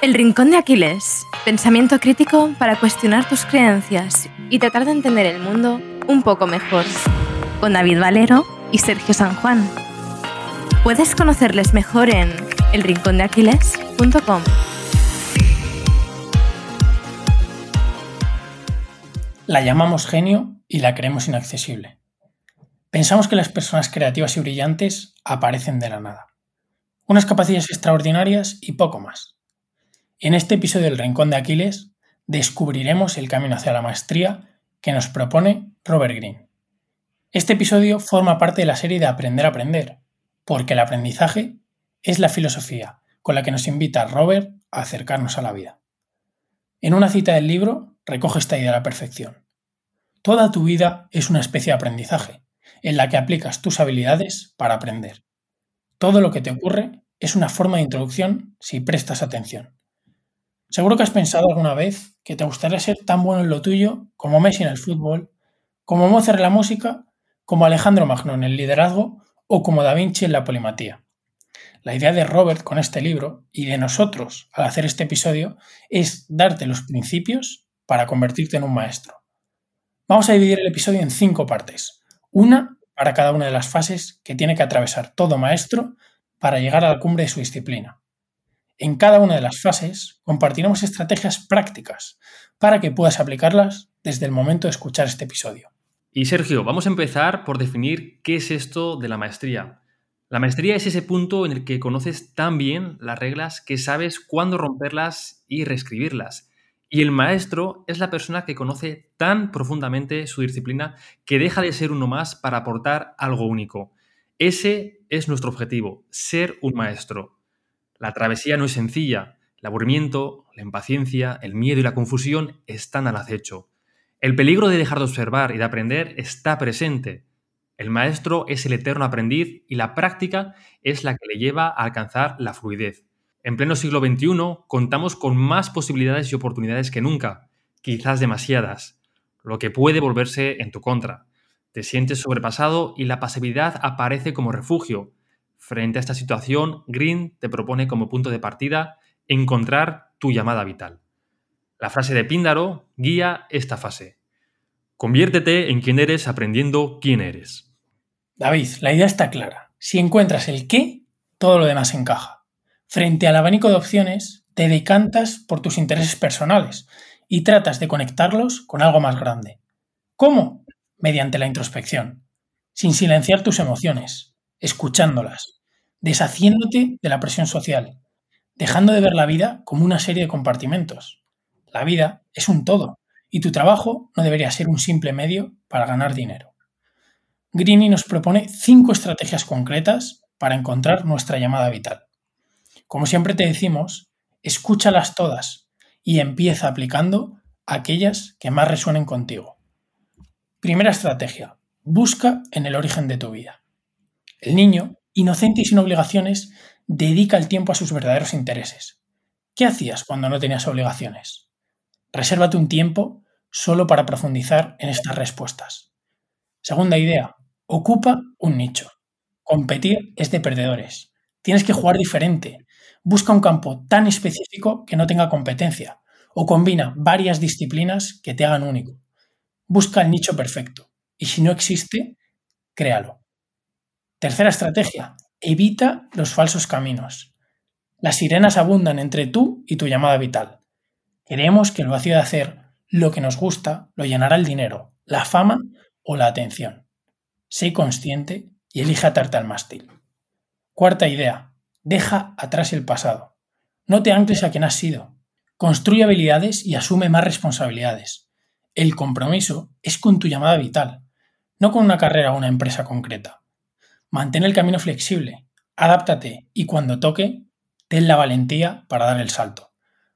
El Rincón de Aquiles. Pensamiento crítico para cuestionar tus creencias y tratar de entender el mundo un poco mejor. Con David Valero y Sergio San Juan. Puedes conocerles mejor en elrincondeaquiles.com. La llamamos genio y la creemos inaccesible. Pensamos que las personas creativas y brillantes aparecen de la nada. Unas capacidades extraordinarias y poco más. En este episodio del Rincón de Aquiles descubriremos el camino hacia la maestría que nos propone Robert Greene. Este episodio forma parte de la serie de Aprender a Aprender, porque el aprendizaje es la filosofía con la que nos invita Robert a acercarnos a la vida. En una cita del libro recoge esta idea a la perfección. Toda tu vida es una especie de aprendizaje, en la que aplicas tus habilidades para aprender. Todo lo que te ocurre es una forma de introducción si prestas atención. Seguro que has pensado alguna vez que te gustaría ser tan bueno en lo tuyo como Messi en el fútbol, como Mozart en la música, como Alejandro Magno en el liderazgo o como Da Vinci en la polimatía. La idea de Robert con este libro y de nosotros al hacer este episodio es darte los principios para convertirte en un maestro. Vamos a dividir el episodio en cinco partes, una para cada una de las fases que tiene que atravesar todo maestro para llegar a la cumbre de su disciplina. En cada una de las fases compartiremos estrategias prácticas para que puedas aplicarlas desde el momento de escuchar este episodio. Y Sergio, vamos a empezar por definir qué es esto de la maestría. La maestría es ese punto en el que conoces tan bien las reglas que sabes cuándo romperlas y reescribirlas. Y el maestro es la persona que conoce tan profundamente su disciplina que deja de ser uno más para aportar algo único. Ese es nuestro objetivo, ser un maestro. La travesía no es sencilla. El aburrimiento, la impaciencia, el miedo y la confusión están al acecho. El peligro de dejar de observar y de aprender está presente. El maestro es el eterno aprendiz y la práctica es la que le lleva a alcanzar la fluidez. En pleno siglo XXI contamos con más posibilidades y oportunidades que nunca, quizás demasiadas, lo que puede volverse en tu contra. Te sientes sobrepasado y la pasividad aparece como refugio, Frente a esta situación, Green te propone como punto de partida encontrar tu llamada vital. La frase de Píndaro guía esta fase. Conviértete en quien eres aprendiendo quién eres. David, la idea está clara. Si encuentras el qué, todo lo demás encaja. Frente al abanico de opciones, te decantas por tus intereses personales y tratas de conectarlos con algo más grande. ¿Cómo? Mediante la introspección, sin silenciar tus emociones, escuchándolas, deshaciéndote de la presión social, dejando de ver la vida como una serie de compartimentos. La vida es un todo y tu trabajo no debería ser un simple medio para ganar dinero. Greeny nos propone cinco estrategias concretas para encontrar nuestra llamada vital. Como siempre te decimos, escúchalas todas y empieza aplicando aquellas que más resuenen contigo. Primera estrategia, busca en el origen de tu vida. El niño inocente y sin obligaciones, dedica el tiempo a sus verdaderos intereses. ¿Qué hacías cuando no tenías obligaciones? Resérvate un tiempo solo para profundizar en estas respuestas. Segunda idea, ocupa un nicho. Competir es de perdedores. Tienes que jugar diferente. Busca un campo tan específico que no tenga competencia o combina varias disciplinas que te hagan único. Busca el nicho perfecto y si no existe, créalo. Tercera estrategia, evita los falsos caminos. Las sirenas abundan entre tú y tu llamada vital. Queremos que el vacío de hacer lo que nos gusta lo llenará el dinero, la fama o la atención. Sé consciente y elige atarte al mástil. Cuarta idea, deja atrás el pasado. No te ancles a quien has sido. Construye habilidades y asume más responsabilidades. El compromiso es con tu llamada vital, no con una carrera o una empresa concreta. Mantén el camino flexible, adáptate y cuando toque, ten la valentía para dar el salto.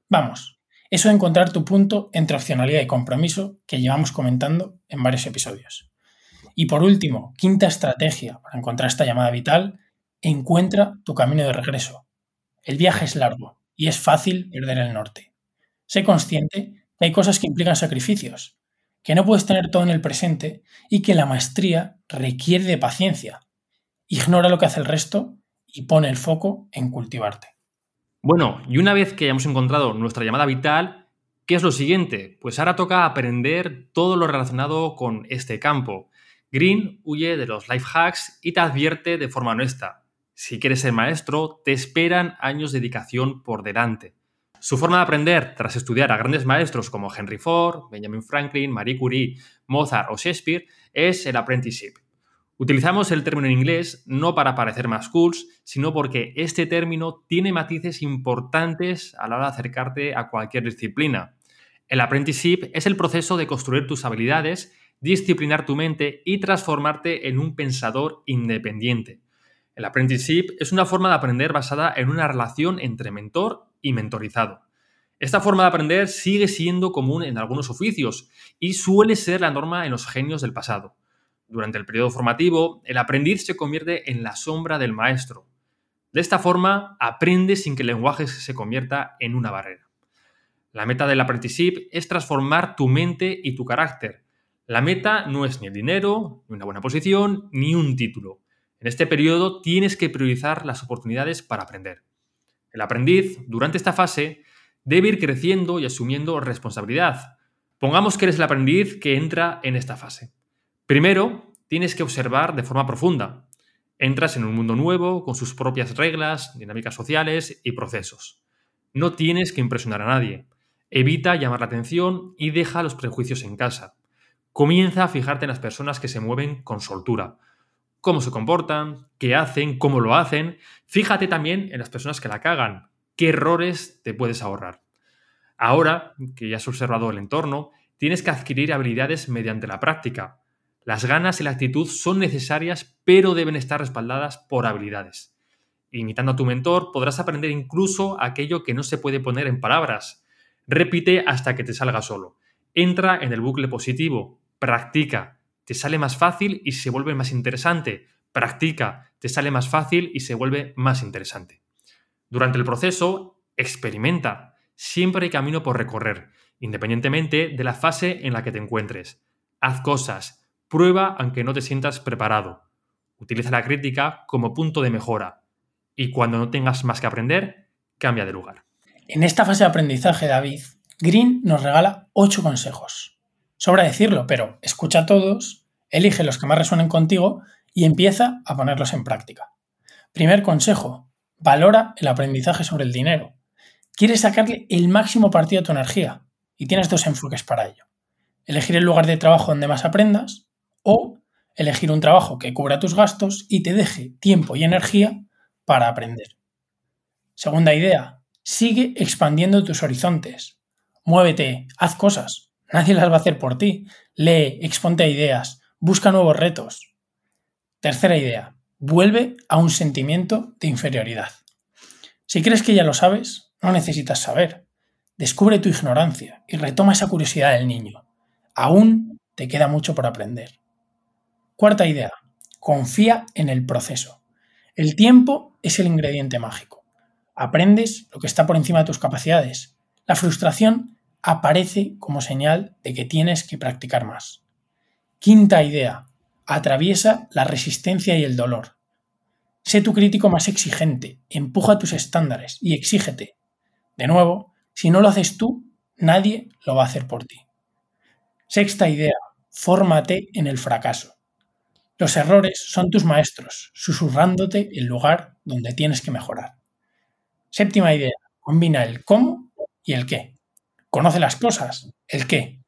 Vamos, eso de encontrar tu punto entre opcionalidad y compromiso que llevamos comentando en varios episodios. Y por último, quinta estrategia para encontrar esta llamada vital, encuentra tu camino de regreso. El viaje es largo y es fácil perder el norte. Sé consciente que hay cosas que implican sacrificios, que no puedes tener todo en el presente y que la maestría requiere de paciencia, Ignora lo que hace el resto y pone el foco en cultivarte. Bueno, y una vez que hayamos encontrado nuestra llamada vital, ¿qué es lo siguiente? Pues ahora toca aprender todo lo relacionado con este campo. Green huye de los life hacks y te advierte de forma honesta. Si quieres ser maestro, te esperan años de dedicación por delante. Su forma de aprender, tras estudiar a grandes maestros como Henry Ford, Benjamin Franklin, Marie Curie, Mozart o Shakespeare, es el apprenticeship. Utilizamos el término en inglés no para parecer más cools, sino porque este término tiene matices importantes a la hora de acercarte a cualquier disciplina. El apprenticeship es el proceso de construir tus habilidades, disciplinar tu mente y transformarte en un pensador independiente. El apprenticeship es una forma de aprender basada en una relación entre mentor y mentorizado. Esta forma de aprender sigue siendo común en algunos oficios y suele ser la norma en los genios del pasado. Durante el periodo formativo, el aprendiz se convierte en la sombra del maestro. De esta forma, aprende sin que el lenguaje se convierta en una barrera. La meta del apprenticeship es transformar tu mente y tu carácter. La meta no es ni el dinero, ni una buena posición, ni un título. En este periodo tienes que priorizar las oportunidades para aprender. El aprendiz, durante esta fase, debe ir creciendo y asumiendo responsabilidad. Pongamos que eres el aprendiz que entra en esta fase. Primero, tienes que observar de forma profunda. Entras en un mundo nuevo, con sus propias reglas, dinámicas sociales y procesos. No tienes que impresionar a nadie. Evita llamar la atención y deja los prejuicios en casa. Comienza a fijarte en las personas que se mueven con soltura. Cómo se comportan, qué hacen, cómo lo hacen. Fíjate también en las personas que la cagan. ¿Qué errores te puedes ahorrar? Ahora que ya has observado el entorno, tienes que adquirir habilidades mediante la práctica. Las ganas y la actitud son necesarias, pero deben estar respaldadas por habilidades. Imitando a tu mentor, podrás aprender incluso aquello que no se puede poner en palabras. Repite hasta que te salga solo. Entra en el bucle positivo. Practica. Te sale más fácil y se vuelve más interesante. Practica. Te sale más fácil y se vuelve más interesante. Durante el proceso, experimenta. Siempre hay camino por recorrer, independientemente de la fase en la que te encuentres. Haz cosas, Prueba aunque no te sientas preparado. Utiliza la crítica como punto de mejora. Y cuando no tengas más que aprender, cambia de lugar. En esta fase de aprendizaje, David, Green nos regala ocho consejos. Sobra decirlo, pero escucha todos, elige los que más resuenen contigo y empieza a ponerlos en práctica. Primer consejo, valora el aprendizaje sobre el dinero. Quieres sacarle el máximo partido a tu energía y tienes dos enfoques para ello. Elegir el lugar de trabajo donde más aprendas o elegir un trabajo que cubra tus gastos y te deje tiempo y energía para aprender. Segunda idea, sigue expandiendo tus horizontes. Muévete, haz cosas. Nadie las va a hacer por ti. Lee, exponte ideas, busca nuevos retos. Tercera idea, vuelve a un sentimiento de inferioridad. Si crees que ya lo sabes, no necesitas saber. Descubre tu ignorancia y retoma esa curiosidad del niño. Aún te queda mucho por aprender. Cuarta idea, confía en el proceso. El tiempo es el ingrediente mágico. Aprendes lo que está por encima de tus capacidades. La frustración aparece como señal de que tienes que practicar más. Quinta idea, atraviesa la resistencia y el dolor. Sé tu crítico más exigente, empuja tus estándares y exígete. De nuevo, si no lo haces tú, nadie lo va a hacer por ti. Sexta idea, fórmate en el fracaso. Los errores son tus maestros, susurrándote el lugar donde tienes que mejorar. Séptima idea, combina el cómo y el qué. Conoce las cosas, el qué,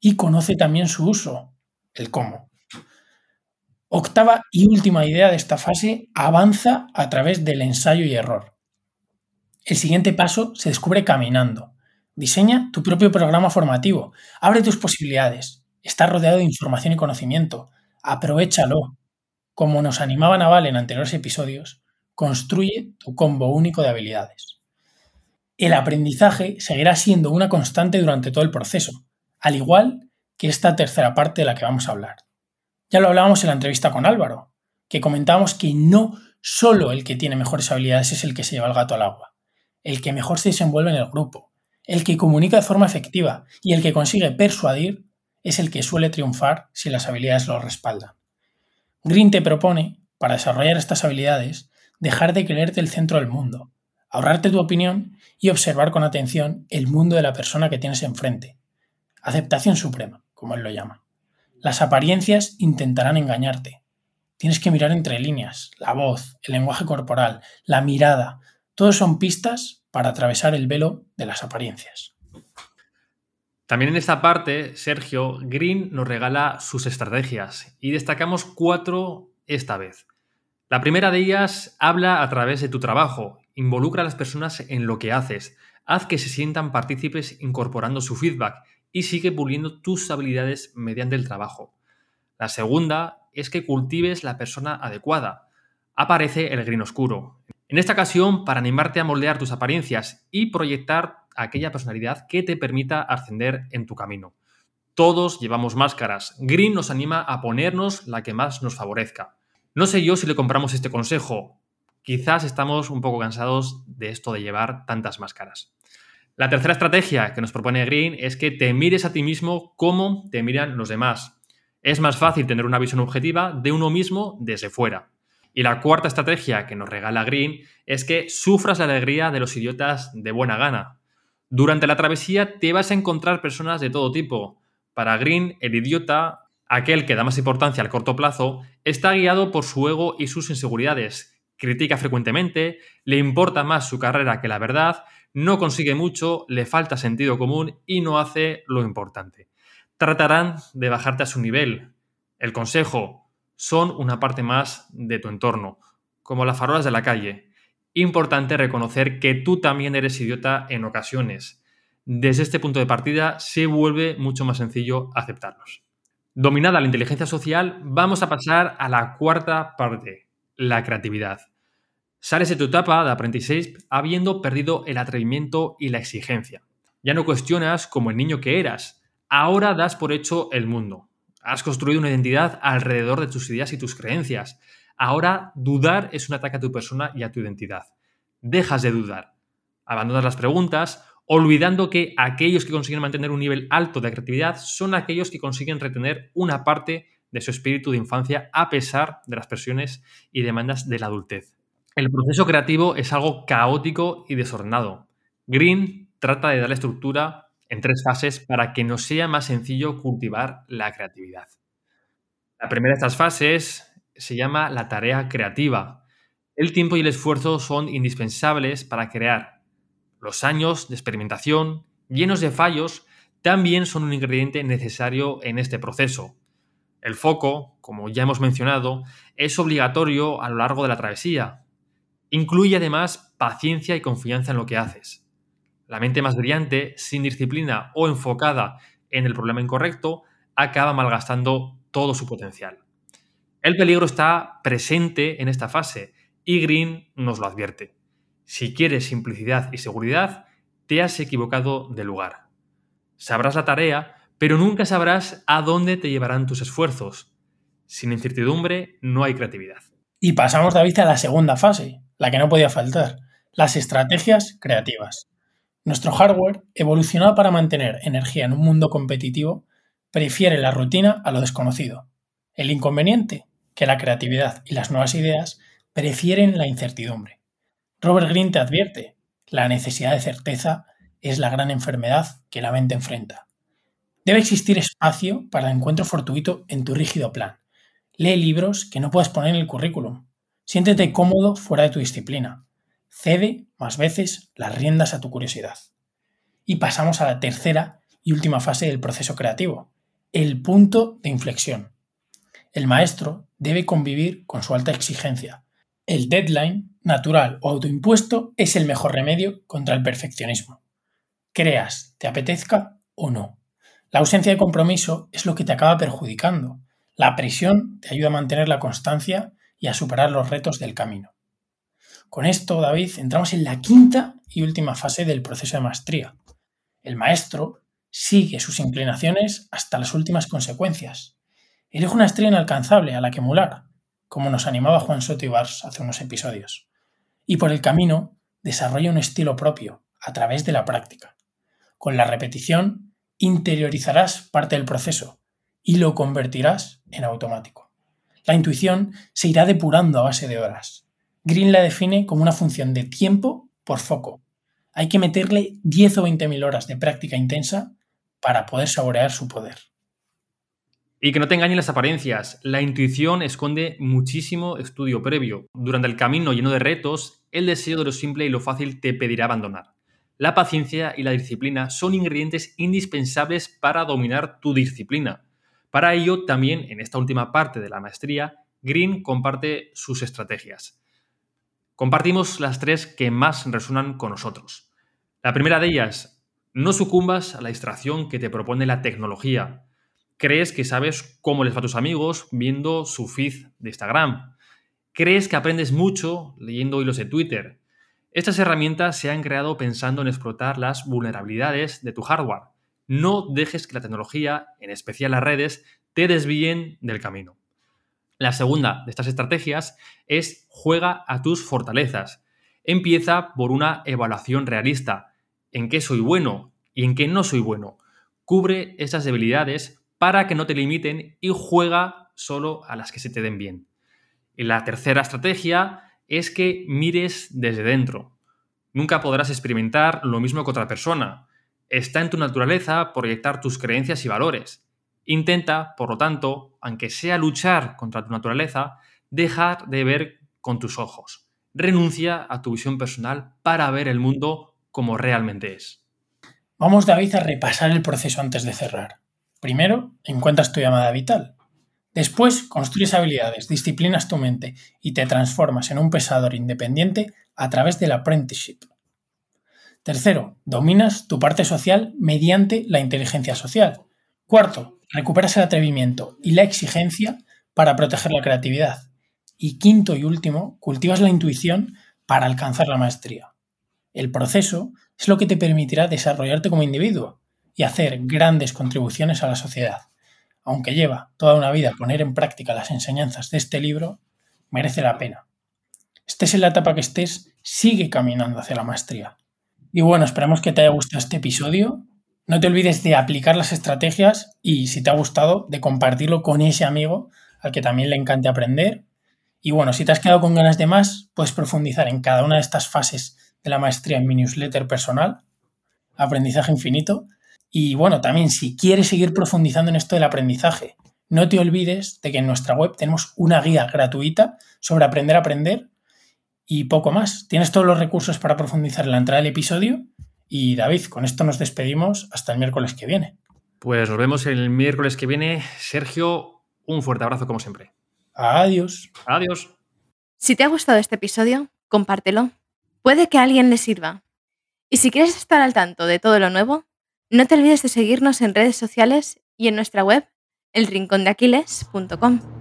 y conoce también su uso, el cómo. Octava y última idea de esta fase, avanza a través del ensayo y error. El siguiente paso se descubre caminando. Diseña tu propio programa formativo, abre tus posibilidades, está rodeado de información y conocimiento, Aprovechalo. Como nos animaba Naval en anteriores episodios, construye tu combo único de habilidades. El aprendizaje seguirá siendo una constante durante todo el proceso, al igual que esta tercera parte de la que vamos a hablar. Ya lo hablábamos en la entrevista con Álvaro, que comentábamos que no solo el que tiene mejores habilidades es el que se lleva el gato al agua, el que mejor se desenvuelve en el grupo, el que comunica de forma efectiva y el que consigue persuadir es el que suele triunfar si las habilidades lo respaldan. Green te propone, para desarrollar estas habilidades, dejar de creerte el centro del mundo, ahorrarte tu opinión y observar con atención el mundo de la persona que tienes enfrente. Aceptación suprema, como él lo llama. Las apariencias intentarán engañarte. Tienes que mirar entre líneas, la voz, el lenguaje corporal, la mirada. Todos son pistas para atravesar el velo de las apariencias. También en esta parte, Sergio Green nos regala sus estrategias y destacamos cuatro esta vez. La primera de ellas habla a través de tu trabajo, involucra a las personas en lo que haces, haz que se sientan partícipes incorporando su feedback y sigue puliendo tus habilidades mediante el trabajo. La segunda es que cultives la persona adecuada. Aparece el green oscuro. En esta ocasión, para animarte a moldear tus apariencias y proyectar aquella personalidad que te permita ascender en tu camino. Todos llevamos máscaras. Green nos anima a ponernos la que más nos favorezca. No sé yo si le compramos este consejo. Quizás estamos un poco cansados de esto de llevar tantas máscaras. La tercera estrategia que nos propone Green es que te mires a ti mismo como te miran los demás. Es más fácil tener una visión objetiva de uno mismo desde fuera. Y la cuarta estrategia que nos regala Green es que sufras la alegría de los idiotas de buena gana. Durante la travesía te vas a encontrar personas de todo tipo. Para Green, el idiota, aquel que da más importancia al corto plazo, está guiado por su ego y sus inseguridades. Critica frecuentemente, le importa más su carrera que la verdad, no consigue mucho, le falta sentido común y no hace lo importante. Tratarán de bajarte a su nivel. El consejo, son una parte más de tu entorno, como las farolas de la calle importante reconocer que tú también eres idiota en ocasiones. Desde este punto de partida se vuelve mucho más sencillo aceptarlos. Dominada la inteligencia social, vamos a pasar a la cuarta parte, la creatividad. Sales de tu etapa de aprendizaje habiendo perdido el atrevimiento y la exigencia. Ya no cuestionas como el niño que eras, ahora das por hecho el mundo. Has construido una identidad alrededor de tus ideas y tus creencias. Ahora dudar es un ataque a tu persona y a tu identidad. Dejas de dudar. Abandonas las preguntas, olvidando que aquellos que consiguen mantener un nivel alto de creatividad son aquellos que consiguen retener una parte de su espíritu de infancia a pesar de las presiones y demandas de la adultez. El proceso creativo es algo caótico y desordenado. Green trata de darle estructura en tres fases para que nos sea más sencillo cultivar la creatividad. La primera de estas fases se llama la tarea creativa. El tiempo y el esfuerzo son indispensables para crear. Los años de experimentación, llenos de fallos, también son un ingrediente necesario en este proceso. El foco, como ya hemos mencionado, es obligatorio a lo largo de la travesía. Incluye además paciencia y confianza en lo que haces. La mente más brillante, sin disciplina o enfocada en el problema incorrecto, acaba malgastando todo su potencial. El peligro está presente en esta fase y Green nos lo advierte. Si quieres simplicidad y seguridad, te has equivocado de lugar. Sabrás la tarea, pero nunca sabrás a dónde te llevarán tus esfuerzos. Sin incertidumbre no hay creatividad. Y pasamos, David, a la segunda fase, la que no podía faltar, las estrategias creativas. Nuestro hardware, evolucionado para mantener energía en un mundo competitivo, prefiere la rutina a lo desconocido. El inconveniente, que la creatividad y las nuevas ideas prefieren la incertidumbre. Robert Greene te advierte, la necesidad de certeza es la gran enfermedad que la mente enfrenta. Debe existir espacio para el encuentro fortuito en tu rígido plan. Lee libros que no puedas poner en el currículum. Siéntete cómodo fuera de tu disciplina. Cede más veces las riendas a tu curiosidad. Y pasamos a la tercera y última fase del proceso creativo, el punto de inflexión. El maestro debe convivir con su alta exigencia. El deadline, natural o autoimpuesto, es el mejor remedio contra el perfeccionismo. Creas, te apetezca o no. La ausencia de compromiso es lo que te acaba perjudicando. La presión te ayuda a mantener la constancia y a superar los retos del camino. Con esto, David, entramos en la quinta y última fase del proceso de maestría. El maestro sigue sus inclinaciones hasta las últimas consecuencias. Elige una estrella inalcanzable a la que emular, como nos animaba Juan Soto Ibars hace unos episodios. Y por el camino desarrolla un estilo propio, a través de la práctica. Con la repetición, interiorizarás parte del proceso y lo convertirás en automático. La intuición se irá depurando a base de horas. Green la define como una función de tiempo por foco. Hay que meterle 10 o 20 mil horas de práctica intensa para poder saborear su poder. Y que no te engañen las apariencias. La intuición esconde muchísimo estudio previo. Durante el camino lleno de retos, el deseo de lo simple y lo fácil te pedirá abandonar. La paciencia y la disciplina son ingredientes indispensables para dominar tu disciplina. Para ello, también en esta última parte de la maestría, Green comparte sus estrategias. Compartimos las tres que más resuenan con nosotros. La primera de ellas, no sucumbas a la distracción que te propone la tecnología crees que sabes cómo les va a tus amigos viendo su feed de Instagram. Crees que aprendes mucho leyendo hilos de Twitter. Estas herramientas se han creado pensando en explotar las vulnerabilidades de tu hardware. No dejes que la tecnología, en especial las redes, te desvíen del camino. La segunda de estas estrategias es juega a tus fortalezas. Empieza por una evaluación realista. ¿En qué soy bueno y en qué no soy bueno? Cubre esas debilidades para que no te limiten y juega solo a las que se te den bien. Y la tercera estrategia es que mires desde dentro. Nunca podrás experimentar lo mismo que otra persona. Está en tu naturaleza proyectar tus creencias y valores. Intenta, por lo tanto, aunque sea luchar contra tu naturaleza, dejar de ver con tus ojos. Renuncia a tu visión personal para ver el mundo como realmente es. Vamos, David, a repasar el proceso antes de cerrar. Primero, encuentras tu llamada vital. Después, construyes habilidades, disciplinas tu mente y te transformas en un pesador independiente a través del apprenticeship. Tercero, dominas tu parte social mediante la inteligencia social. Cuarto, recuperas el atrevimiento y la exigencia para proteger la creatividad. Y quinto y último, cultivas la intuición para alcanzar la maestría. El proceso es lo que te permitirá desarrollarte como individuo y hacer grandes contribuciones a la sociedad. Aunque lleva toda una vida poner en práctica las enseñanzas de este libro, merece la pena. Estés en la etapa que estés, sigue caminando hacia la maestría. Y bueno, esperamos que te haya gustado este episodio. No te olvides de aplicar las estrategias y, si te ha gustado, de compartirlo con ese amigo al que también le encante aprender. Y bueno, si te has quedado con ganas de más, puedes profundizar en cada una de estas fases de la maestría en mi newsletter personal, Aprendizaje Infinito, y bueno, también si quieres seguir profundizando en esto del aprendizaje, no te olvides de que en nuestra web tenemos una guía gratuita sobre aprender a aprender y poco más. Tienes todos los recursos para profundizar en la entrada del episodio. Y David, con esto nos despedimos hasta el miércoles que viene. Pues nos vemos el miércoles que viene. Sergio, un fuerte abrazo como siempre. Adiós. Adiós. Si te ha gustado este episodio, compártelo. Puede que a alguien le sirva. Y si quieres estar al tanto de todo lo nuevo, no te olvides de seguirnos en redes sociales y en nuestra web, elrincondeaquiles.com.